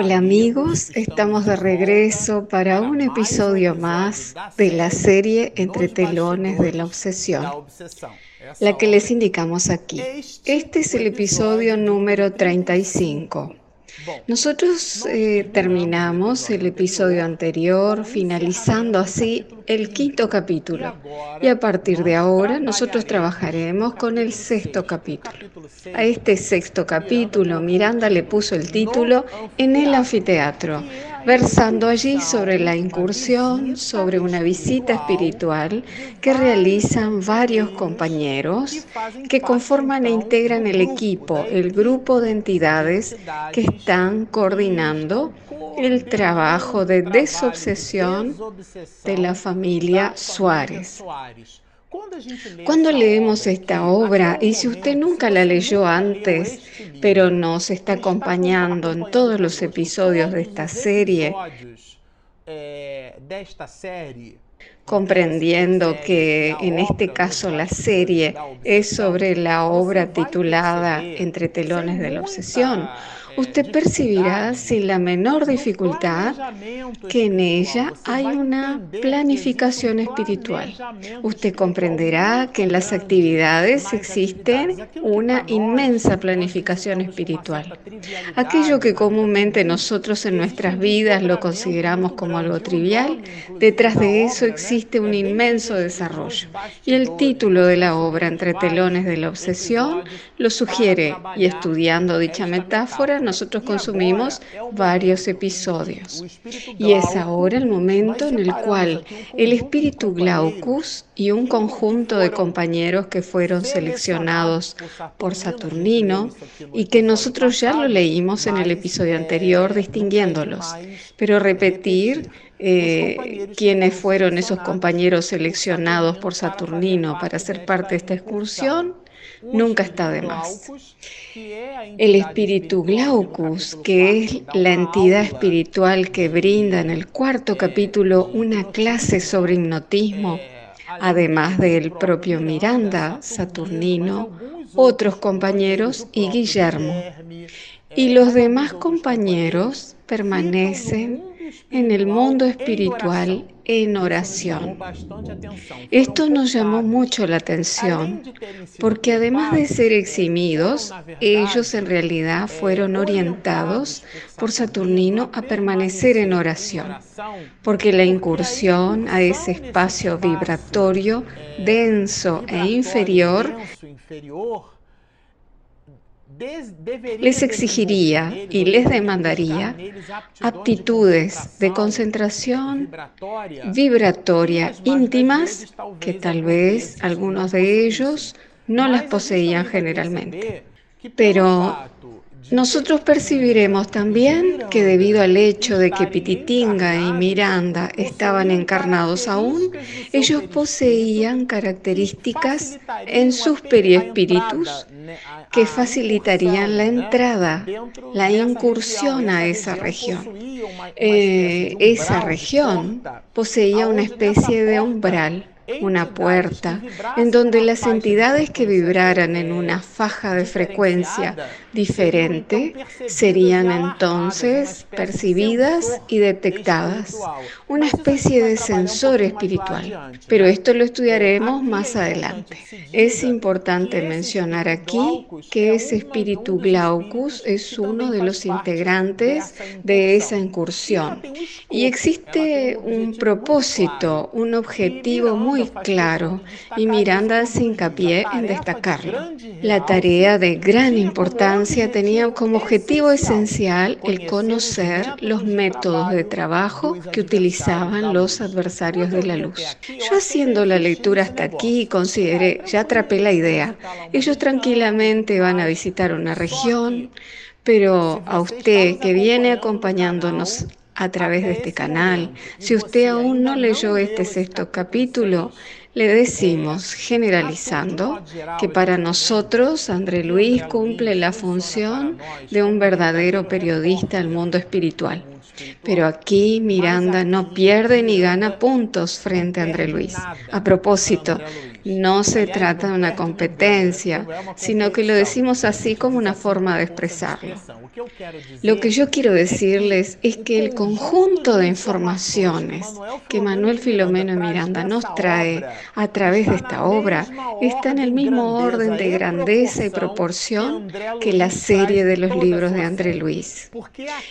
Hola amigos, estamos de regreso para un episodio más de la serie Entre telones de la obsesión, la que les indicamos aquí. Este es el episodio número 35. Nosotros eh, terminamos el episodio anterior finalizando así el quinto capítulo y a partir de ahora nosotros trabajaremos con el sexto capítulo. A este sexto capítulo Miranda le puso el título En el anfiteatro versando allí sobre la incursión, sobre una visita espiritual que realizan varios compañeros que conforman e integran el equipo, el grupo de entidades que están coordinando el trabajo de desobsesión de la familia Suárez. Cuando leemos esta obra, y si usted nunca la leyó antes, pero nos está acompañando en todos los episodios de esta serie, comprendiendo que en este caso la serie es sobre la obra titulada Entre telones de la obsesión, usted percibirá sin la menor dificultad que en ella hay una planificación espiritual. Usted comprenderá que en las actividades existe una inmensa planificación espiritual. Aquello que comúnmente nosotros en nuestras vidas lo consideramos como algo trivial, detrás de eso existe un inmenso desarrollo. Y el título de la obra, Entre telones de la obsesión, lo sugiere y estudiando dicha metáfora, nosotros consumimos varios episodios. Y es ahora el momento en el cual el espíritu Glaucus y un conjunto de compañeros que fueron seleccionados por Saturnino y que nosotros ya lo leímos en el episodio anterior distinguiéndolos, pero repetir eh, quiénes fueron esos compañeros seleccionados por Saturnino para ser parte de esta excursión nunca está de más. El espíritu Glaucus, que es la entidad espiritual que brinda en el cuarto capítulo una clase sobre hipnotismo, además del propio Miranda, Saturnino, otros compañeros y Guillermo. Y los demás compañeros permanecen en el mundo espiritual en oración. Esto nos llamó mucho la atención porque además de ser eximidos, ellos en realidad fueron orientados por Saturnino a permanecer en oración, porque la incursión a ese espacio vibratorio denso e inferior les exigiría y les demandaría aptitudes de concentración vibratoria íntimas que tal vez algunos de ellos no las poseían generalmente. Pero nosotros percibiremos también que debido al hecho de que Pititinga y Miranda estaban encarnados aún, ellos poseían características en sus periespíritus que facilitarían la entrada, la incursión a esa región. Eh, esa región poseía una especie de umbral una puerta en donde las entidades que vibraran en una faja de frecuencia diferente serían entonces percibidas y detectadas, una especie de sensor espiritual. Pero esto lo estudiaremos más adelante. Es importante mencionar aquí que ese espíritu Glaucus es uno de los integrantes de esa incursión y existe un propósito, un objetivo muy claro y Miranda hace hincapié en destacarlo. La tarea de gran importancia tenía como objetivo esencial el conocer los métodos de trabajo que utilizaban los adversarios de la luz. Yo haciendo la lectura hasta aquí consideré, ya atrapé la idea, ellos tranquilamente van a visitar una región, pero a usted que viene acompañándonos a través de este canal. Si usted aún no leyó este sexto capítulo, le decimos, generalizando, que para nosotros André Luis cumple la función de un verdadero periodista del mundo espiritual. Pero aquí Miranda no pierde ni gana puntos frente a André Luis. A propósito, No se trata de una competencia, sino que lo decimos así como una forma de expresarlo. Lo que yo quiero decirles es que el conjunto de informaciones que Manuel Filomeno Miranda nos trae a través de esta obra está en el mismo orden de grandeza y proporción que la serie de los libros de André Luis.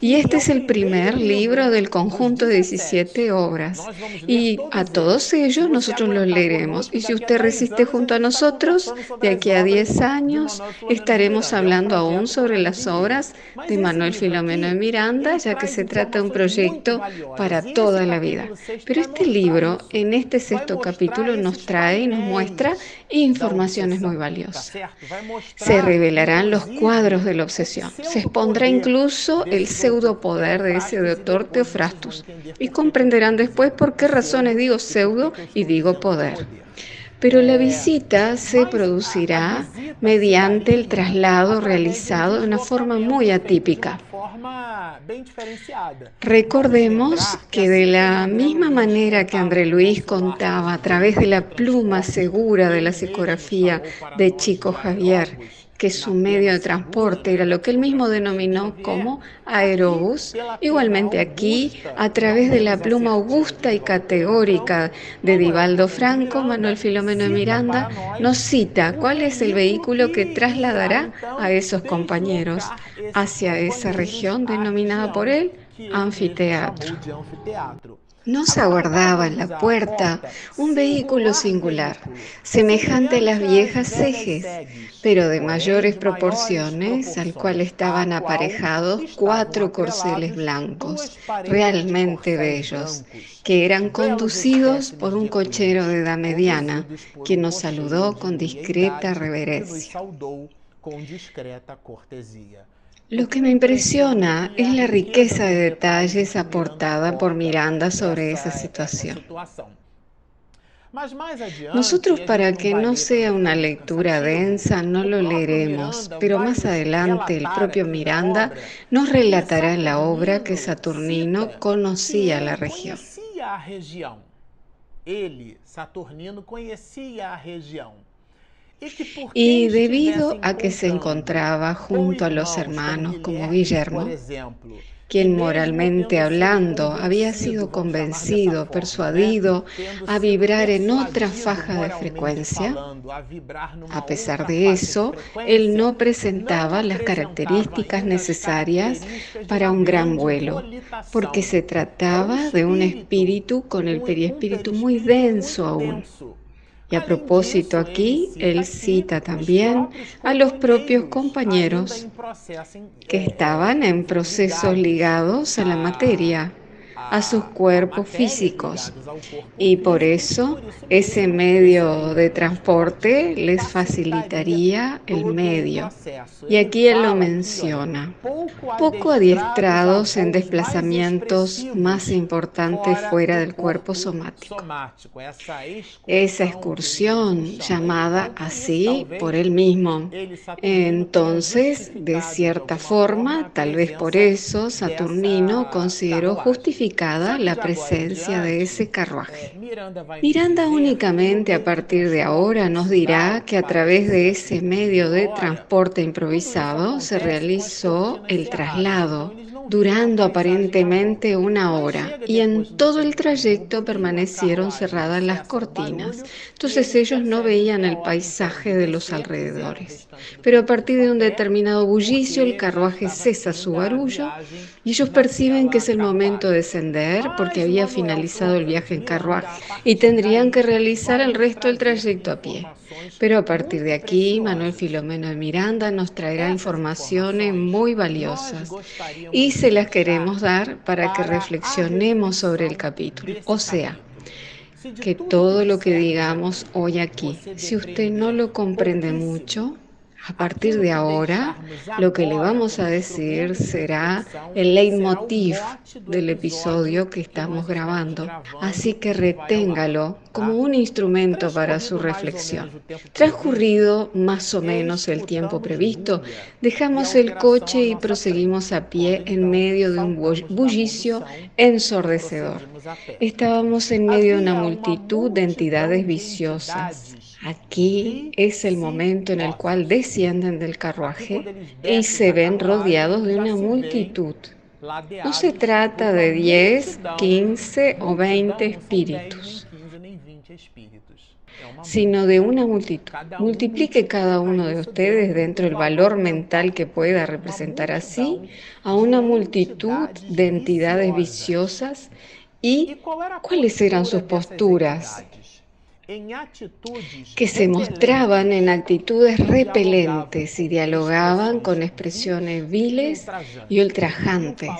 Y este es el primer libro del conjunto de 17 obras. Y a todos ellos nosotros los leeremos. Y si usted resiste junto a nosotros, de aquí a 10 años estaremos hablando aún sobre las obras de Manuel Filomeno de Miranda, ya que se trata de un proyecto para toda la vida. Pero este libro, en este sexto capítulo, nos trae y nos muestra informaciones muy valiosas. Se revelarán los cuadros de la obsesión. Se expondrá incluso el pseudopoder de ese doctor Teofrastus. Y comprenderán después por qué razones digo pseudo y digo poder pero la visita se producirá mediante el traslado realizado de una forma muy atípica. Recordemos que de la misma manera que André Luis contaba a través de la pluma segura de la psicografía de Chico Javier que su medio de transporte era lo que él mismo denominó como aerobús. Igualmente aquí, a través de la pluma augusta y categórica de Divaldo Franco, Manuel Filomeno de Miranda nos cita cuál es el vehículo que trasladará a esos compañeros hacia esa región denominada por él anfiteatro. Nos aguardaba en la puerta un vehículo singular, semejante a las viejas ejes, pero de mayores proporciones, al cual estaban aparejados cuatro corceles blancos, realmente bellos, que eran conducidos por un cochero de edad mediana, que nos saludó con discreta reverencia. Lo que me impresiona es la riqueza de detalles aportada por Miranda sobre esa situación. Nosotros para que no sea una lectura densa no lo leeremos, pero más adelante el propio Miranda nos relatará la obra que Saturnino conocía la región. Saturnino conocía la región. Y debido a que se encontraba junto a los hermanos como Guillermo, quien moralmente hablando había sido convencido, persuadido a vibrar en otra faja de frecuencia, a pesar de eso, él no presentaba las características necesarias para un gran vuelo, porque se trataba de un espíritu con el periespíritu muy denso aún y a propósito aquí, él cita también a los propios compañeros que estaban en procesos ligados a la materia a sus cuerpos físicos y por eso ese medio de transporte les facilitaría el medio. Y aquí él lo menciona, poco adiestrados en desplazamientos más importantes fuera del cuerpo somático. Esa excursión, llamada así por él mismo, entonces, de cierta forma, tal vez por eso, Saturnino consideró justificado la presencia de ese carruaje. Miranda únicamente a partir de ahora nos dirá que a través de ese medio de transporte improvisado se realizó el traslado durando aparentemente una hora y en todo el trayecto permanecieron cerradas las cortinas. Entonces ellos no veían el paisaje de los alrededores. Pero a partir de un determinado bullicio el carruaje cesa su barullo y ellos perciben que es el momento de descender porque había finalizado el viaje en carruaje y tendrían que realizar el resto del trayecto a pie. Pero a partir de aquí, Manuel Filomeno de Miranda nos traerá informaciones muy valiosas y se las queremos dar para que reflexionemos sobre el capítulo. O sea, que todo lo que digamos hoy aquí, si usted no lo comprende mucho, a partir de ahora, lo que le vamos a decir será el leitmotiv del episodio que estamos grabando, así que reténgalo como un instrumento para su reflexión. Transcurrido más o menos el tiempo previsto, dejamos el coche y proseguimos a pie en medio de un bullicio ensordecedor. Estábamos en medio de una multitud de entidades viciosas Aquí es el momento en el cual descienden del carruaje y se ven rodeados de una multitud. No se trata de 10, 15 o 20 espíritus, sino de una multitud. Multiplique cada uno de ustedes dentro del valor mental que pueda representar así a una multitud de entidades viciosas. y cuáles eran sus posturas que se mostraban en actitudes repelentes y dialogaban con expresiones viles y ultrajantes,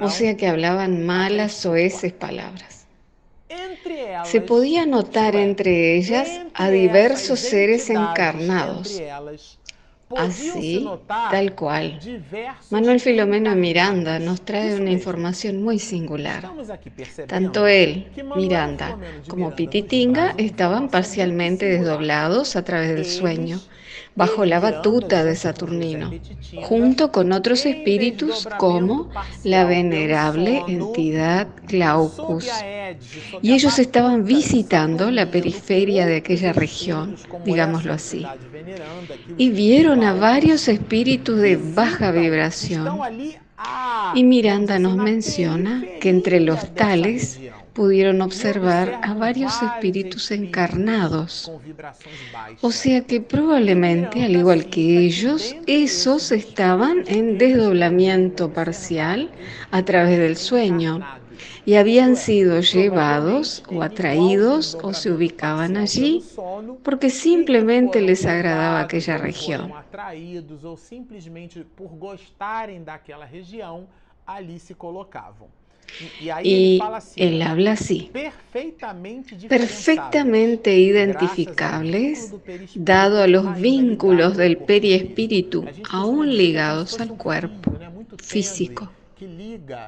o sea que hablaban malas o esas palabras. Se podía notar entre ellas a diversos seres encarnados, Así, tal cual. Manuel Filomeno Miranda nos trae una información muy singular. Tanto él, Miranda, como Pititinga estaban parcialmente desdoblados a través del sueño bajo la batuta de Saturnino, junto con otros espíritus como la venerable entidad Glaucus. Y ellos estaban visitando la periferia de aquella región, digámoslo así, y vieron a varios espíritus de baja vibración. Y Miranda nos menciona que entre los tales pudieron observar a varios espíritus encarnados. O sea que probablemente, al igual que ellos, esos estaban en desdoblamiento parcial a través del sueño y habían sido llevados o atraídos o se ubicaban allí porque simplemente les agradaba aquella región. Y él habla así, perfectamente identificables, dado a los vínculos del periespíritu aún ligados al cuerpo físico.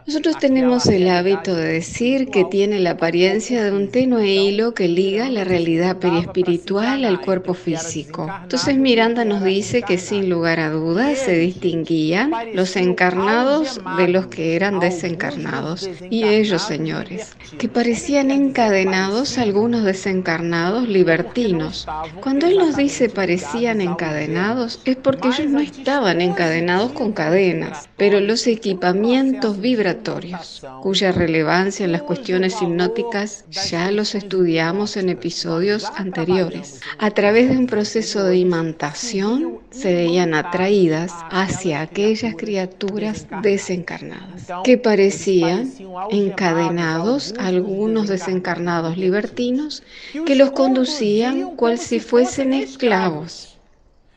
Nosotros tenemos el hábito de decir que tiene la apariencia de un tenue hilo que liga la realidad periespiritual al cuerpo físico. Entonces Miranda nos dice que sin lugar a dudas se distinguían los encarnados de los que eran desencarnados. Y ellos, señores, que parecían encadenados algunos desencarnados libertinos. Cuando él nos dice parecían encadenados, es porque ellos no estaban encadenados con cadenas, pero los equipamientos vibratorios, cuya relevancia en las cuestiones hipnóticas ya los estudiamos en episodios anteriores. A través de un proceso de imantación se veían atraídas hacia aquellas criaturas desencarnadas, que parecían encadenados algunos desencarnados libertinos que los conducían cual si fuesen esclavos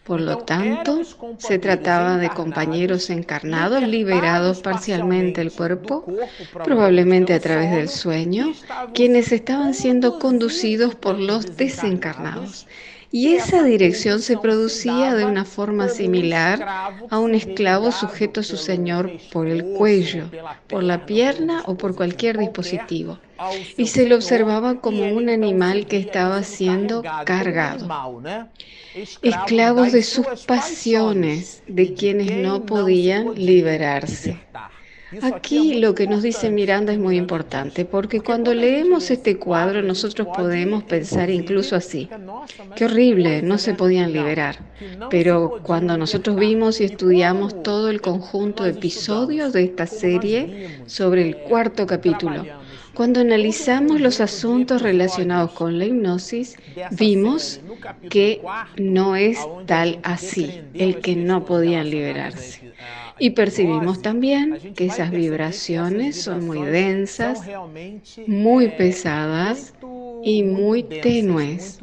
por lo tanto, se trataba de compañeros encarnados liberados parcialmente del cuerpo, probablemente a través del sueño, quienes estaban siendo conducidos por los desencarnados. Y esa dirección se producía de una forma similar a un esclavo sujeto a su señor por el cuello, por la pierna o por cualquier dispositivo. Y se le observaba como un animal que estaba siendo cargado esclavos de sus pasiones, de quienes no podían liberarse. Aquí lo que nos dice Miranda es muy importante, porque cuando leemos este cuadro nosotros podemos pensar incluso así, qué horrible, no se podían liberar. Pero cuando nosotros vimos y estudiamos todo el conjunto de episodios de esta serie sobre el cuarto capítulo, cuando analizamos los asuntos relacionados con la hipnosis, vimos que no es tal así, el que no podían liberarse. Y percibimos también que esas vibraciones son muy densas, muy pesadas y muy tenues.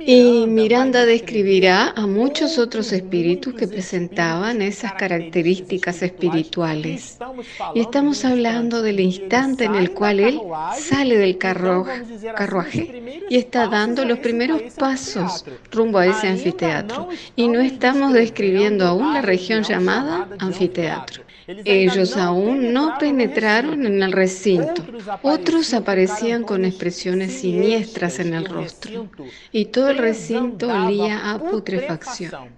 Y Miranda describirá a muchos otros espíritus que presentaban esas características espirituales. Y estamos hablando del instante en el cual él sale del carruaje y está dando los primeros pasos rumbo a ese anfiteatro. Y no estamos describiendo aún la región llamada anfiteatro. Ellos aún no penetraron en el recinto. Otros aparecían con expresiones siniestras en el rostro y todo el recinto olía a putrefacción.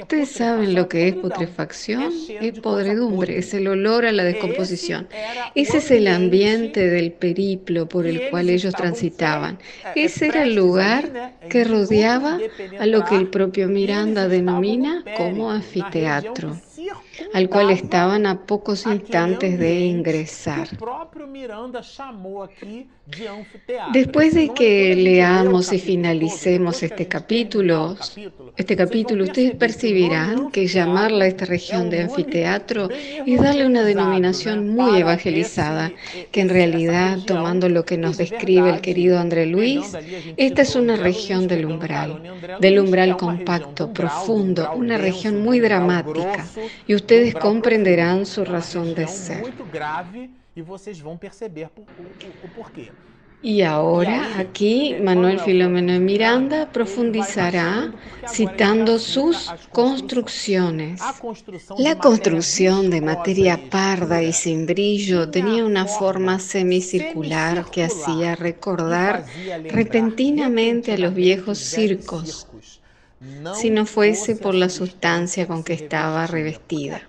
Ustedes saben lo que es putrefacción, es podredumbre, es el olor a la descomposición. Ese es el ambiente del periplo por el cual ellos transitaban. Ese era el lugar que rodeaba a lo que el propio Miranda denomina como anfiteatro al cual estaban a pocos instantes de ingresar. Después de que leamos y finalicemos este capítulo, este capítulo, ustedes percibirán que llamarla a esta región de anfiteatro es darle una denominación muy evangelizada, que en realidad, tomando lo que nos describe el querido André Luis, esta es una región del umbral, del umbral compacto, profundo, una región muy dramática. Y ustedes comprenderán su razón de ser. Y ahora aquí Manuel Filomeno de Miranda profundizará citando sus construcciones. La construcción de materia parda y sin brillo tenía una forma semicircular que hacía recordar repentinamente a los viejos circos si no fuese por la sustancia con que estaba revestida.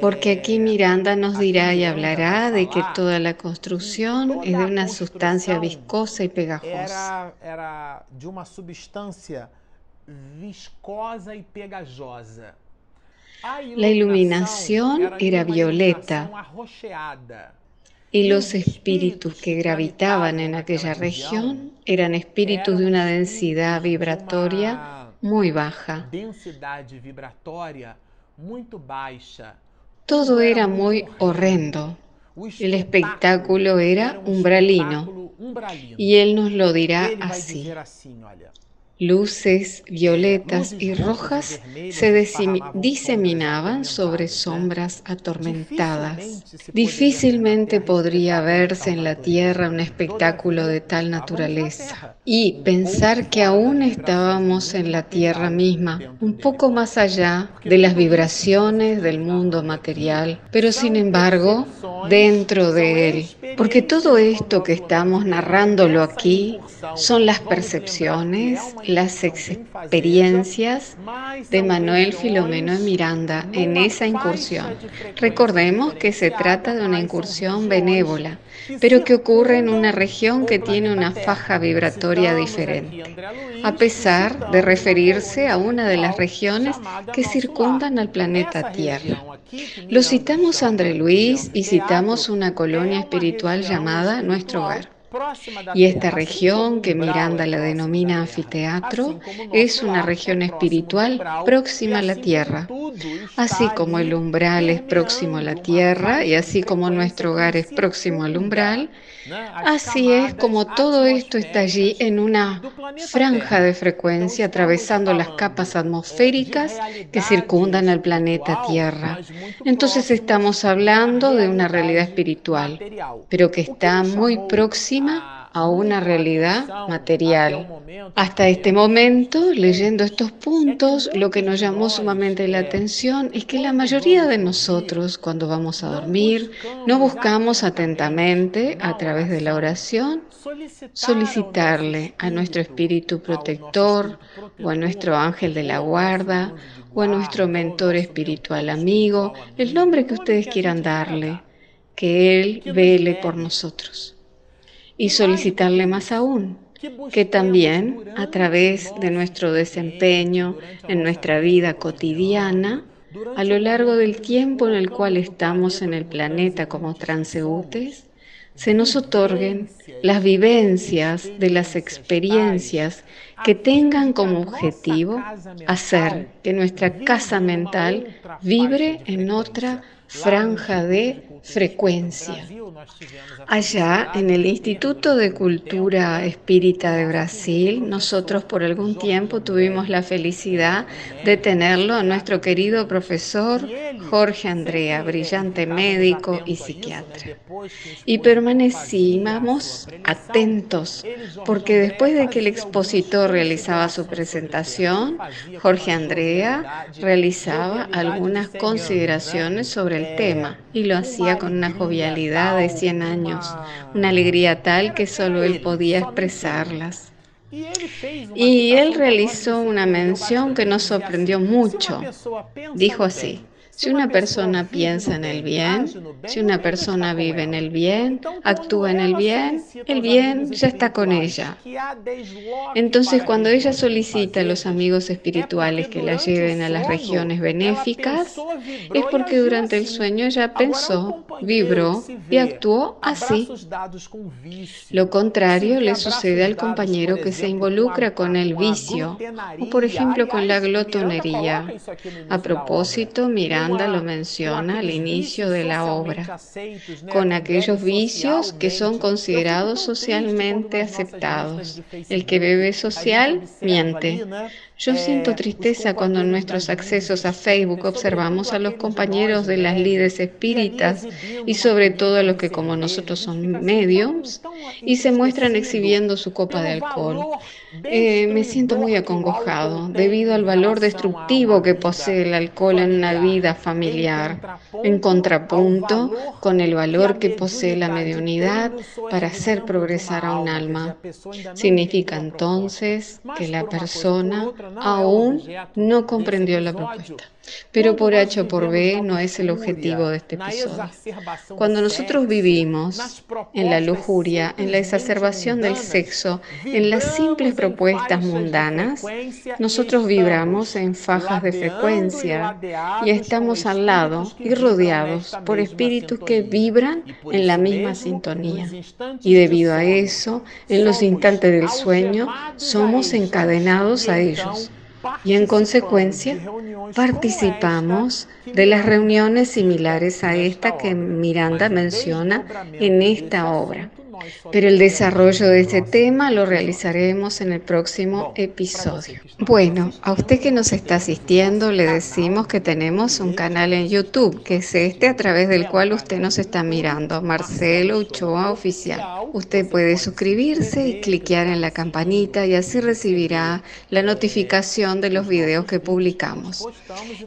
Porque aquí Miranda nos dirá y hablará de que toda la construcción es de una sustancia viscosa y pegajosa. Era de una sustancia viscosa y pegajosa. La iluminación era violeta y los espíritus que gravitaban en aquella región eran espíritus de una densidad vibratoria muy baja. Todo era muy horrendo. El espectáculo era umbralino y él nos lo dirá así. Luces violetas y rojas se diseminaban sobre sombras atormentadas. Difícilmente podría verse en la tierra un espectáculo de tal naturaleza. Y pensar que aún estábamos en la tierra misma, un poco más allá de las vibraciones del mundo material, pero sin embargo dentro de él. Porque todo esto que estamos narrándolo aquí son las percepciones, las experiencias de Manuel Filomeno de Miranda en esa incursión. Recordemos que se trata de una incursión benévola, pero que ocurre en una región que tiene una faja vibratoria diferente, a pesar de referirse a una de las regiones que circundan al planeta Tierra. Lo citamos André Luis y citamos una colonia espiritual llamada Nuestro Hogar. Y esta región, que Miranda la denomina anfiteatro, es una región espiritual próxima a la tierra, así como el umbral es próximo a la tierra y así como nuestro hogar es próximo al umbral, Así es como todo esto está allí en una franja de frecuencia atravesando las capas atmosféricas que circundan al planeta Tierra. Entonces estamos hablando de una realidad espiritual, pero que está muy próxima a una realidad material. Hasta este momento, leyendo estos puntos, lo que nos llamó sumamente la atención es que la mayoría de nosotros, cuando vamos a dormir, no buscamos atentamente, a través de la oración, solicitarle a nuestro espíritu protector o a nuestro ángel de la guarda o a nuestro mentor espiritual amigo, el nombre que ustedes quieran darle, que Él vele por nosotros y solicitarle más aún, que también a través de nuestro desempeño en nuestra vida cotidiana, a lo largo del tiempo en el cual estamos en el planeta como transeúntes, se nos otorguen las vivencias de las experiencias que tengan como objetivo hacer que nuestra casa mental vibre en otra franja de frecuencia. Allá en el Instituto de Cultura Espírita de Brasil, nosotros por algún tiempo tuvimos la felicidad de tenerlo a nuestro querido profesor Jorge Andrea, brillante médico y psiquiatra. Y permanecíamos atentos, porque después de que el expositor realizaba su presentación, Jorge Andrea realizaba algunas consideraciones sobre tema y lo hacía con una jovialidad de 100 años, una alegría tal que solo él podía expresarlas. Y él realizó una mención que nos sorprendió mucho. Dijo así, si una persona piensa en el bien, si una persona vive en el bien, actúa en el bien, el bien ya está con ella. Entonces, cuando ella solicita a los amigos espirituales que la lleven a las regiones benéficas, es porque durante el sueño ella pensó, vibró y actuó así. Lo contrario le sucede al compañero que se involucra con el vicio o, por ejemplo, con la glotonería. A propósito, mira, lo menciona al inicio de la obra, con aquellos vicios que son considerados socialmente aceptados. El que bebe social miente. Yo siento tristeza cuando en nuestros accesos a Facebook observamos a los compañeros de las líderes espíritas y sobre todo a los que como nosotros son mediums y se muestran exhibiendo su copa de alcohol. Eh, me siento muy acongojado debido al valor destructivo que posee el alcohol en una vida familiar, en contrapunto con el valor que posee la mediunidad para hacer progresar a un alma. Significa entonces que la persona aún no comprendió la propuesta. Pero por H o por B no es el objetivo de este episodio. Cuando nosotros vivimos en la lujuria, en la exacerbación del sexo, en las simples propuestas mundanas, nosotros vibramos en fajas de frecuencia y estamos al lado y rodeados por espíritus que vibran en la misma sintonía. Y debido a eso, en los instantes del sueño, somos encadenados a ellos y en consecuencia participamos de las reuniones similares a esta que Miranda menciona en esta obra. Pero el desarrollo de este tema lo realizaremos en el próximo episodio. Bueno, a usted que nos está asistiendo le decimos que tenemos un canal en YouTube, que es este a través del cual usted nos está mirando, Marcelo Uchoa Oficial. Usted puede suscribirse y cliquear en la campanita y así recibirá la notificación de los videos que publicamos.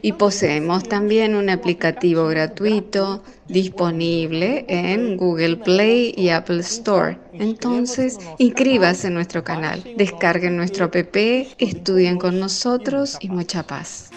Y poseemos también un aplicativo gratuito disponible en Google Play y Apple Store. Entonces, inscríbase en nuestro canal, descarguen nuestro app, estudien con nosotros y mucha paz.